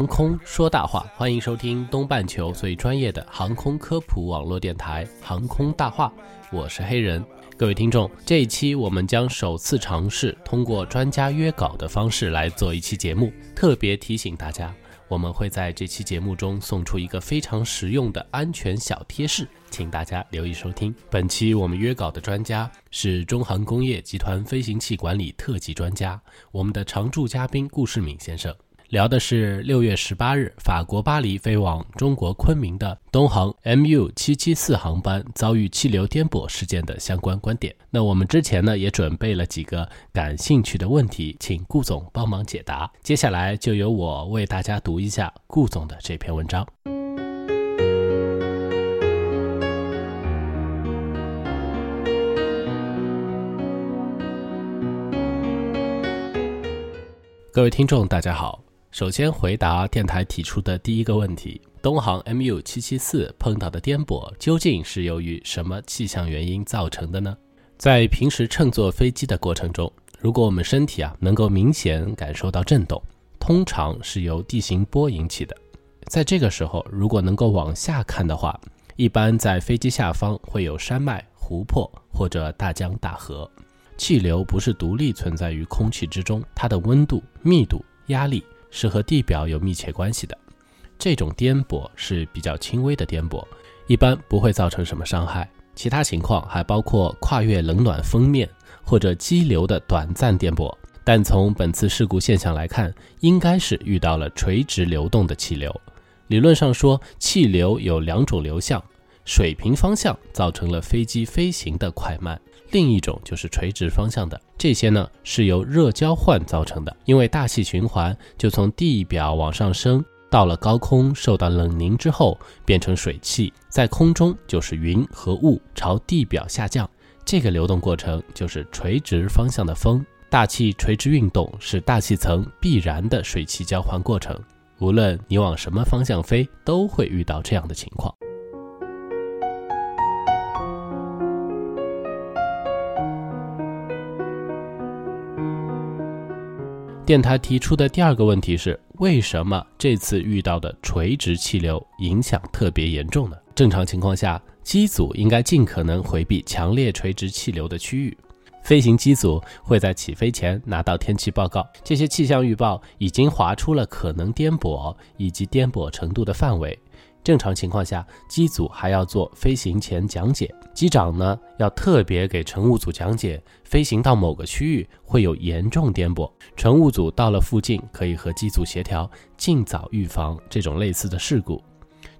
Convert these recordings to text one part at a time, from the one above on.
航空说大话，欢迎收听东半球最专业的航空科普网络电台《航空大话》，我是黑人。各位听众，这一期我们将首次尝试通过专家约稿的方式来做一期节目。特别提醒大家，我们会在这期节目中送出一个非常实用的安全小贴士，请大家留意收听。本期我们约稿的专家是中航工业集团飞行器管理特级专家，我们的常驻嘉宾顾世敏先生。聊的是六月十八日法国巴黎飞往中国昆明的东航 MU 七七四航班遭遇气流颠簸事件的相关观点。那我们之前呢也准备了几个感兴趣的问题，请顾总帮忙解答。接下来就由我为大家读一下顾总的这篇文章。各位听众，大家好。首先回答电台提出的第一个问题：东航 MU 七七四碰到的颠簸究竟是由于什么气象原因造成的呢？在平时乘坐飞机的过程中，如果我们身体啊能够明显感受到震动，通常是由地形波引起的。在这个时候，如果能够往下看的话，一般在飞机下方会有山脉、湖泊或者大江大河。气流不是独立存在于空气之中，它的温度、密度、压力是和地表有密切关系的。这种颠簸是比较轻微的颠簸，一般不会造成什么伤害。其他情况还包括跨越冷暖锋面或者激流的短暂颠簸。但从本次事故现象来看，应该是遇到了垂直流动的气流。理论上说，气流有两种流向，水平方向造成了飞机飞行的快慢。另一种就是垂直方向的，这些呢是由热交换造成的。因为大气循环就从地表往上升，到了高空受到冷凝之后变成水汽，在空中就是云和雾朝地表下降。这个流动过程就是垂直方向的风。大气垂直运动是大气层必然的水汽交换过程，无论你往什么方向飞，都会遇到这样的情况。电台提出的第二个问题是：为什么这次遇到的垂直气流影响特别严重呢？正常情况下，机组应该尽可能回避强烈垂直气流的区域。飞行机组会在起飞前拿到天气报告，这些气象预报已经划出了可能颠簸以及颠簸程度的范围。正常情况下，机组还要做飞行前讲解，机长呢要特别给乘务组讲解，飞行到某个区域会有严重颠簸，乘务组到了附近可以和机组协调，尽早预防这种类似的事故。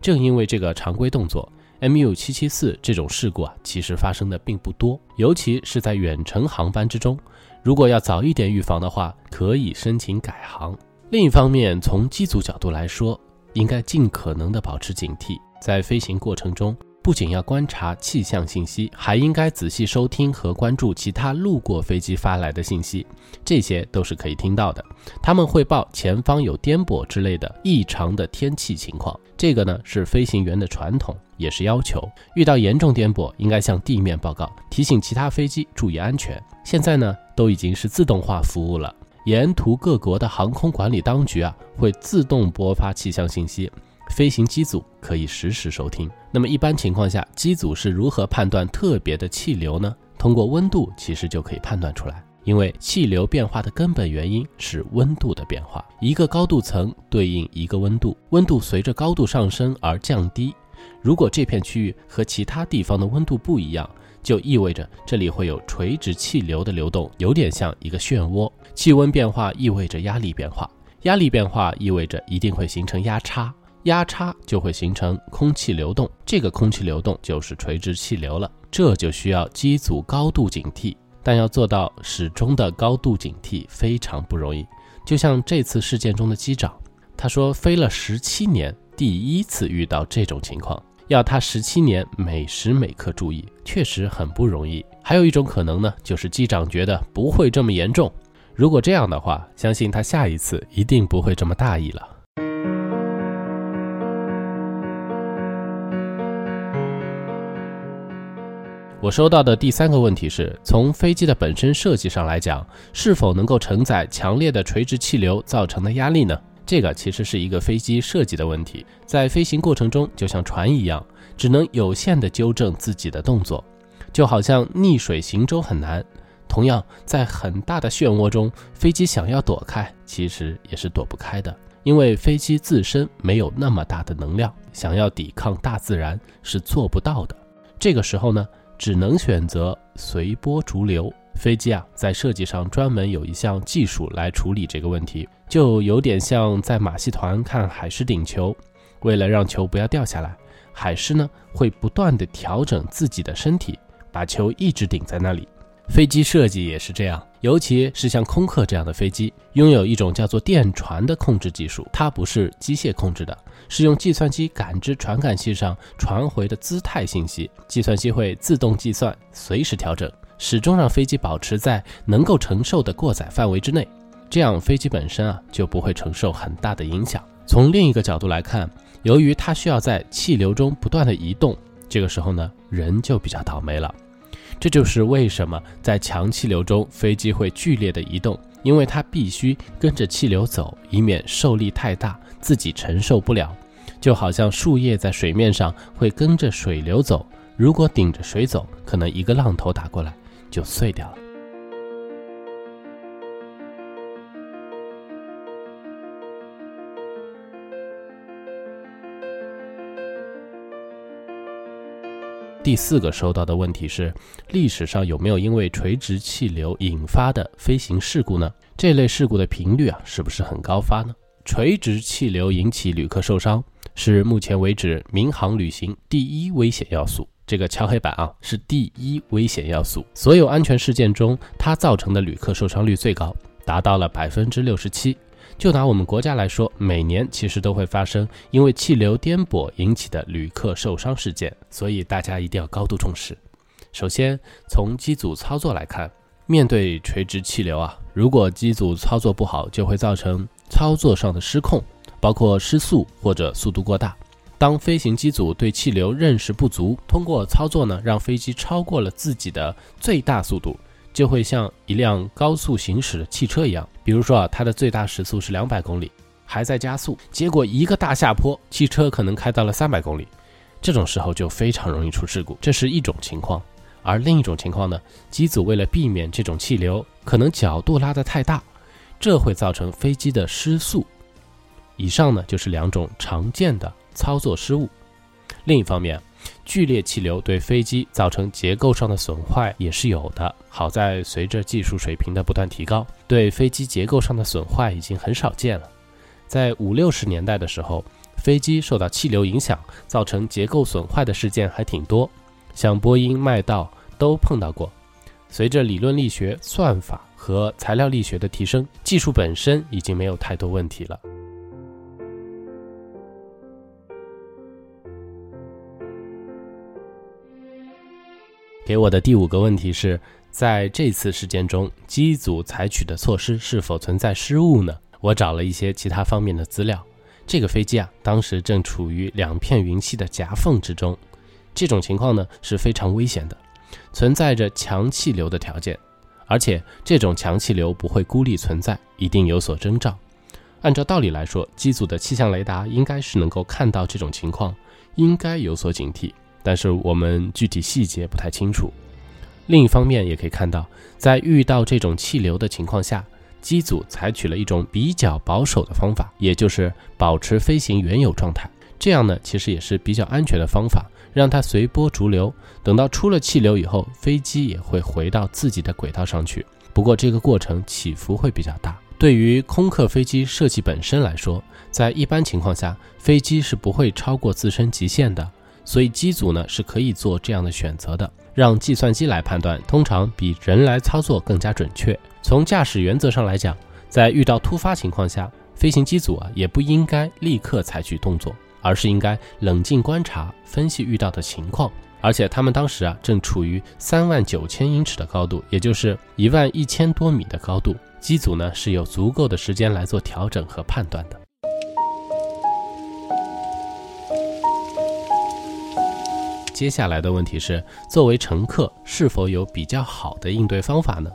正因为这个常规动作，MU 七七四这种事故啊，其实发生的并不多，尤其是在远程航班之中。如果要早一点预防的话，可以申请改航。另一方面，从机组角度来说，应该尽可能的保持警惕，在飞行过程中，不仅要观察气象信息，还应该仔细收听和关注其他路过飞机发来的信息，这些都是可以听到的。他们汇报前方有颠簸之类的异常的天气情况，这个呢是飞行员的传统，也是要求。遇到严重颠簸，应该向地面报告，提醒其他飞机注意安全。现在呢，都已经是自动化服务了。沿途各国的航空管理当局啊，会自动播发气象信息，飞行机组可以实时收听。那么一般情况下，机组是如何判断特别的气流呢？通过温度其实就可以判断出来，因为气流变化的根本原因是温度的变化。一个高度层对应一个温度，温度随着高度上升而降低。如果这片区域和其他地方的温度不一样，就意味着这里会有垂直气流的流动，有点像一个漩涡。气温变化意味着压力变化，压力变化意味着一定会形成压差，压差就会形成空气流动，这个空气流动就是垂直气流了。这就需要机组高度警惕，但要做到始终的高度警惕非常不容易。就像这次事件中的机长，他说飞了十七年，第一次遇到这种情况，要他十七年每时每刻注意，确实很不容易。还有一种可能呢，就是机长觉得不会这么严重。如果这样的话，相信他下一次一定不会这么大意了。我收到的第三个问题是从飞机的本身设计上来讲，是否能够承载强烈的垂直气流造成的压力呢？这个其实是一个飞机设计的问题，在飞行过程中就像船一样，只能有限的纠正自己的动作，就好像逆水行舟很难。同样，在很大的漩涡中，飞机想要躲开，其实也是躲不开的，因为飞机自身没有那么大的能量，想要抵抗大自然是做不到的。这个时候呢？只能选择随波逐流。飞机啊，在设计上专门有一项技术来处理这个问题，就有点像在马戏团看海狮顶球。为了让球不要掉下来，海狮呢会不断的调整自己的身体，把球一直顶在那里。飞机设计也是这样，尤其是像空客这样的飞机，拥有一种叫做电传的控制技术，它不是机械控制的，是用计算机感知传感器上传回的姿态信息，计算机会自动计算，随时调整，始终让飞机保持在能够承受的过载范围之内，这样飞机本身啊就不会承受很大的影响。从另一个角度来看，由于它需要在气流中不断的移动，这个时候呢，人就比较倒霉了。这就是为什么在强气流中飞机会剧烈的移动，因为它必须跟着气流走，以免受力太大自己承受不了。就好像树叶在水面上会跟着水流走，如果顶着水走，可能一个浪头打过来就碎掉了。第四个收到的问题是：历史上有没有因为垂直气流引发的飞行事故呢？这类事故的频率啊，是不是很高发呢？垂直气流引起旅客受伤，是目前为止民航旅行第一危险要素。这个敲黑板啊，是第一危险要素。所有安全事件中，它造成的旅客受伤率最高，达到了百分之六十七。就拿我们国家来说，每年其实都会发生因为气流颠簸引起的旅客受伤事件，所以大家一定要高度重视。首先，从机组操作来看，面对垂直气流啊，如果机组操作不好，就会造成操作上的失控，包括失速或者速度过大。当飞行机组对气流认识不足，通过操作呢，让飞机超过了自己的最大速度。就会像一辆高速行驶的汽车一样，比如说啊，它的最大时速是两百公里，还在加速，结果一个大下坡，汽车可能开到了三百公里，这种时候就非常容易出事故。这是一种情况，而另一种情况呢，机组为了避免这种气流，可能角度拉得太大，这会造成飞机的失速。以上呢就是两种常见的操作失误。另一方面。剧烈气流对飞机造成结构上的损坏也是有的。好在随着技术水平的不断提高，对飞机结构上的损坏已经很少见了。在五六十年代的时候，飞机受到气流影响造成结构损坏的事件还挺多，像波音、麦道都碰到过。随着理论力学、算法和材料力学的提升，技术本身已经没有太多问题了。给我的第五个问题是，在这次事件中，机组采取的措施是否存在失误呢？我找了一些其他方面的资料。这个飞机啊，当时正处于两片云系的夹缝之中，这种情况呢是非常危险的，存在着强气流的条件，而且这种强气流不会孤立存在，一定有所征兆。按照道理来说，机组的气象雷达应该是能够看到这种情况，应该有所警惕。但是我们具体细节不太清楚。另一方面，也可以看到，在遇到这种气流的情况下，机组采取了一种比较保守的方法，也就是保持飞行原有状态。这样呢，其实也是比较安全的方法，让它随波逐流。等到出了气流以后，飞机也会回到自己的轨道上去。不过这个过程起伏会比较大。对于空客飞机设计本身来说，在一般情况下，飞机是不会超过自身极限的。所以机组呢是可以做这样的选择的，让计算机来判断，通常比人来操作更加准确。从驾驶原则上来讲，在遇到突发情况下，飞行机组啊也不应该立刻采取动作，而是应该冷静观察、分析遇到的情况。而且他们当时啊正处于三万九千英尺的高度，也就是一万一千多米的高度，机组呢是有足够的时间来做调整和判断的。接下来的问题是，作为乘客是否有比较好的应对方法呢？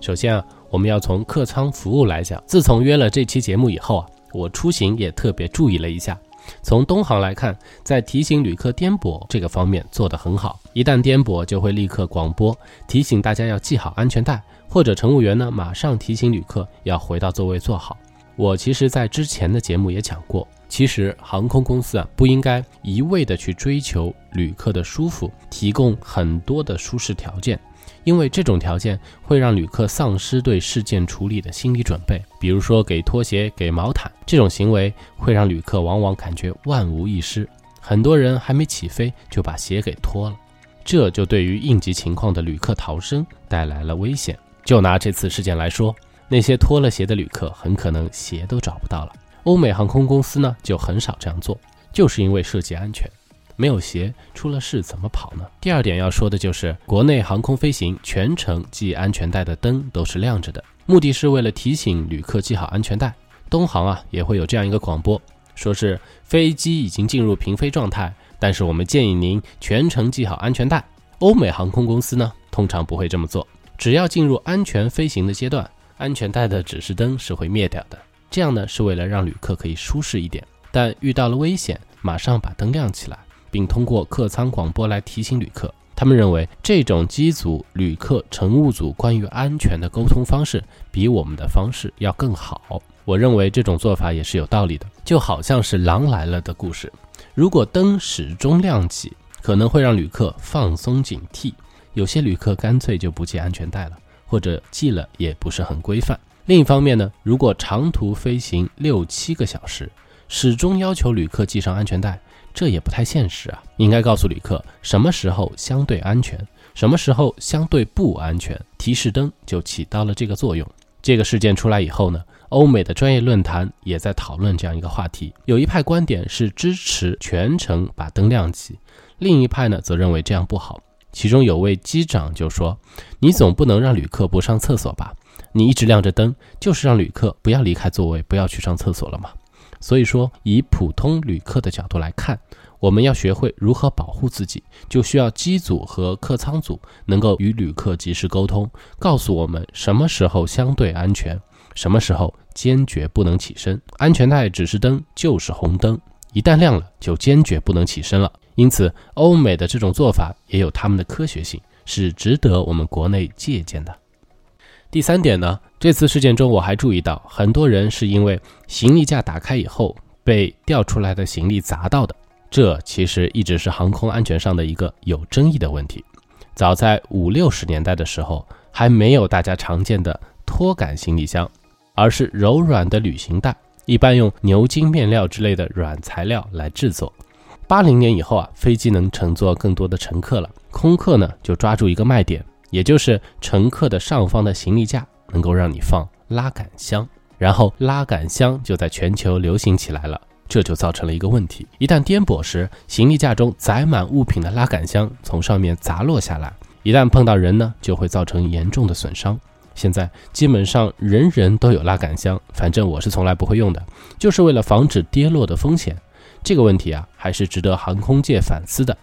首先啊，我们要从客舱服务来讲。自从约了这期节目以后啊，我出行也特别注意了一下。从东航来看，在提醒旅客颠簸这个方面做得很好。一旦颠簸，就会立刻广播提醒大家要系好安全带，或者乘务员呢马上提醒旅客要回到座位坐好。我其实，在之前的节目也讲过，其实航空公司啊不应该一味的去追求旅客的舒服，提供很多的舒适条件。因为这种条件会让旅客丧失对事件处理的心理准备，比如说给拖鞋、给毛毯这种行为，会让旅客往往感觉万无一失。很多人还没起飞就把鞋给脱了，这就对于应急情况的旅客逃生带来了危险。就拿这次事件来说，那些脱了鞋的旅客很可能鞋都找不到了。欧美航空公司呢就很少这样做，就是因为涉及安全。没有鞋，出了事怎么跑呢？第二点要说的就是，国内航空飞行全程系安全带的灯都是亮着的，目的是为了提醒旅客系好安全带。东航啊也会有这样一个广播，说是飞机已经进入平飞状态，但是我们建议您全程系好安全带。欧美航空公司呢通常不会这么做，只要进入安全飞行的阶段，安全带的指示灯是会灭掉的。这样呢是为了让旅客可以舒适一点，但遇到了危险，马上把灯亮起来。并通过客舱广播来提醒旅客。他们认为这种机组、旅客、乘务组关于安全的沟通方式比我们的方式要更好。我认为这种做法也是有道理的，就好像是狼来了的故事。如果灯始终亮起，可能会让旅客放松警惕。有些旅客干脆就不系安全带了，或者系了也不是很规范。另一方面呢，如果长途飞行六七个小时，始终要求旅客系上安全带。这也不太现实啊！应该告诉旅客什么时候相对安全，什么时候相对不安全，提示灯就起到了这个作用。这个事件出来以后呢，欧美的专业论坛也在讨论这样一个话题。有一派观点是支持全程把灯亮起，另一派呢则认为这样不好。其中有位机长就说：“你总不能让旅客不上厕所吧？你一直亮着灯，就是让旅客不要离开座位，不要去上厕所了吗？”所以说，以普通旅客的角度来看，我们要学会如何保护自己，就需要机组和客舱组能够与旅客及时沟通，告诉我们什么时候相对安全，什么时候坚决不能起身。安全带指示灯就是红灯，一旦亮了就坚决不能起身了。因此，欧美的这种做法也有他们的科学性，是值得我们国内借鉴的。第三点呢，这次事件中我还注意到，很多人是因为行李架打开以后被掉出来的行李砸到的。这其实一直是航空安全上的一个有争议的问题。早在五六十年代的时候，还没有大家常见的拖杆行李箱，而是柔软的旅行袋，一般用牛津面料之类的软材料来制作。八零年以后啊，飞机能乘坐更多的乘客了，空客呢就抓住一个卖点。也就是乘客的上方的行李架能够让你放拉杆箱，然后拉杆箱就在全球流行起来了。这就造成了一个问题：一旦颠簸时，行李架中载满物品的拉杆箱从上面砸落下来，一旦碰到人呢，就会造成严重的损伤。现在基本上人人都有拉杆箱，反正我是从来不会用的，就是为了防止跌落的风险。这个问题啊，还是值得航空界反思的。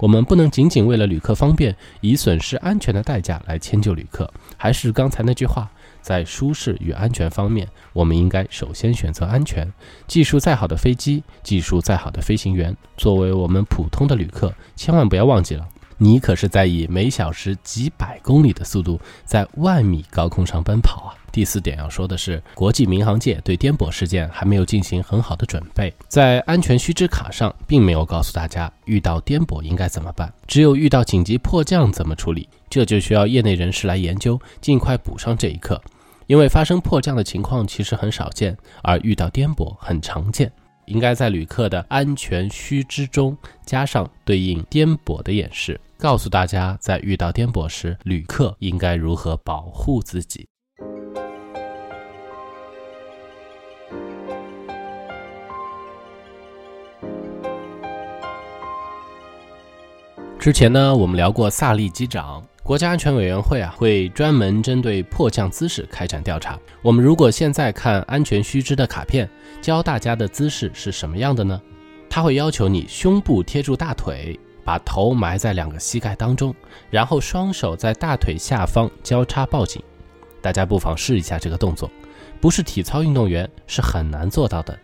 我们不能仅仅为了旅客方便，以损失安全的代价来迁就旅客。还是刚才那句话，在舒适与安全方面，我们应该首先选择安全。技术再好的飞机，技术再好的飞行员，作为我们普通的旅客，千万不要忘记了，你可是在以每小时几百公里的速度，在万米高空上奔跑啊！第四点要说的是，国际民航界对颠簸事件还没有进行很好的准备，在安全须知卡上并没有告诉大家遇到颠簸应该怎么办，只有遇到紧急迫降怎么处理，这就需要业内人士来研究，尽快补上这一课。因为发生迫降的情况其实很少见，而遇到颠簸很常见，应该在旅客的安全须知中加上对应颠簸的演示，告诉大家在遇到颠簸时，旅客应该如何保护自己。之前呢，我们聊过萨利机长，国家安全委员会啊会专门针对迫降姿势开展调查。我们如果现在看安全须知的卡片，教大家的姿势是什么样的呢？他会要求你胸部贴住大腿，把头埋在两个膝盖当中，然后双手在大腿下方交叉抱紧。大家不妨试一下这个动作，不是体操运动员是很难做到的。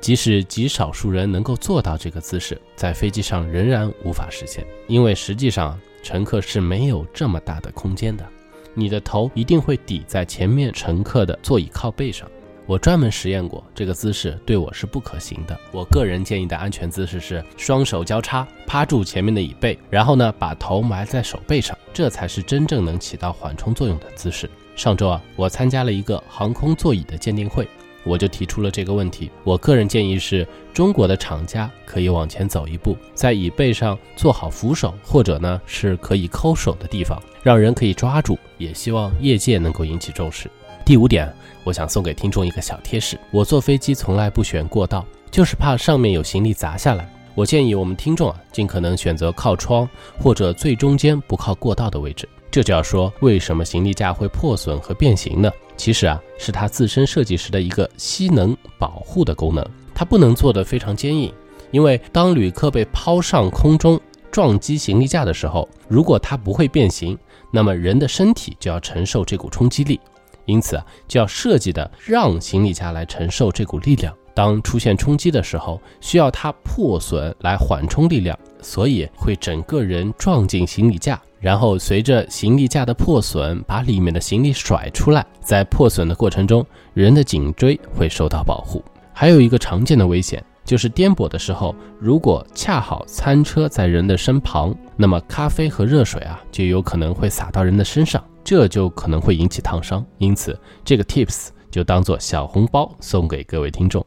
即使极少数人能够做到这个姿势，在飞机上仍然无法实现，因为实际上乘客是没有这么大的空间的，你的头一定会抵在前面乘客的座椅靠背上。我专门实验过，这个姿势对我是不可行的。我个人建议的安全姿势是双手交叉，趴住前面的椅背，然后呢把头埋在手背上，这才是真正能起到缓冲作用的姿势。上周啊，我参加了一个航空座椅的鉴定会。我就提出了这个问题。我个人建议是，中国的厂家可以往前走一步，在椅背上做好扶手，或者呢是可以抠手的地方，让人可以抓住。也希望业界能够引起重视。第五点，我想送给听众一个小贴士：我坐飞机从来不选过道，就是怕上面有行李砸下来。我建议我们听众啊，尽可能选择靠窗或者最中间不靠过道的位置。这就要说，为什么行李架会破损和变形呢？其实啊，是它自身设计时的一个吸能保护的功能。它不能做得非常坚硬，因为当旅客被抛上空中撞击行李架的时候，如果它不会变形，那么人的身体就要承受这股冲击力。因此啊，就要设计的让行李架来承受这股力量。当出现冲击的时候，需要它破损来缓冲力量，所以会整个人撞进行李架，然后随着行李架的破损，把里面的行李甩出来。在破损的过程中，人的颈椎会受到保护。还有一个常见的危险，就是颠簸的时候，如果恰好餐车在人的身旁，那么咖啡和热水啊，就有可能会洒到人的身上，这就可能会引起烫伤。因此，这个 tips。就当做小红包送给各位听众。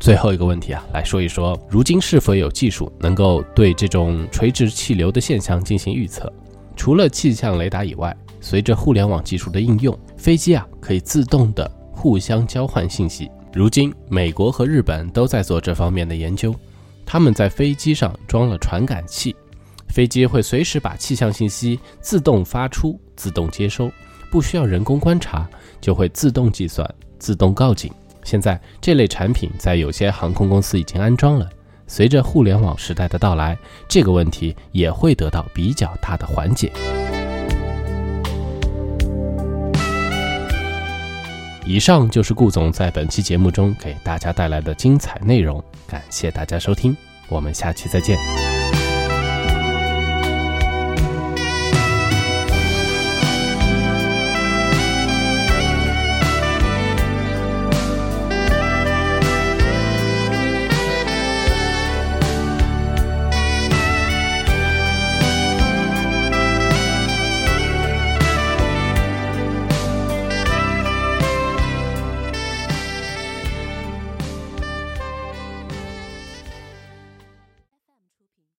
最后一个问题啊，来说一说，如今是否有技术能够对这种垂直气流的现象进行预测？除了气象雷达以外，随着互联网技术的应用，飞机啊可以自动的互相交换信息。如今，美国和日本都在做这方面的研究，他们在飞机上装了传感器。飞机会随时把气象信息自动发出、自动接收，不需要人工观察，就会自动计算、自动告警。现在这类产品在有些航空公司已经安装了。随着互联网时代的到来，这个问题也会得到比较大的缓解。以上就是顾总在本期节目中给大家带来的精彩内容，感谢大家收听，我们下期再见。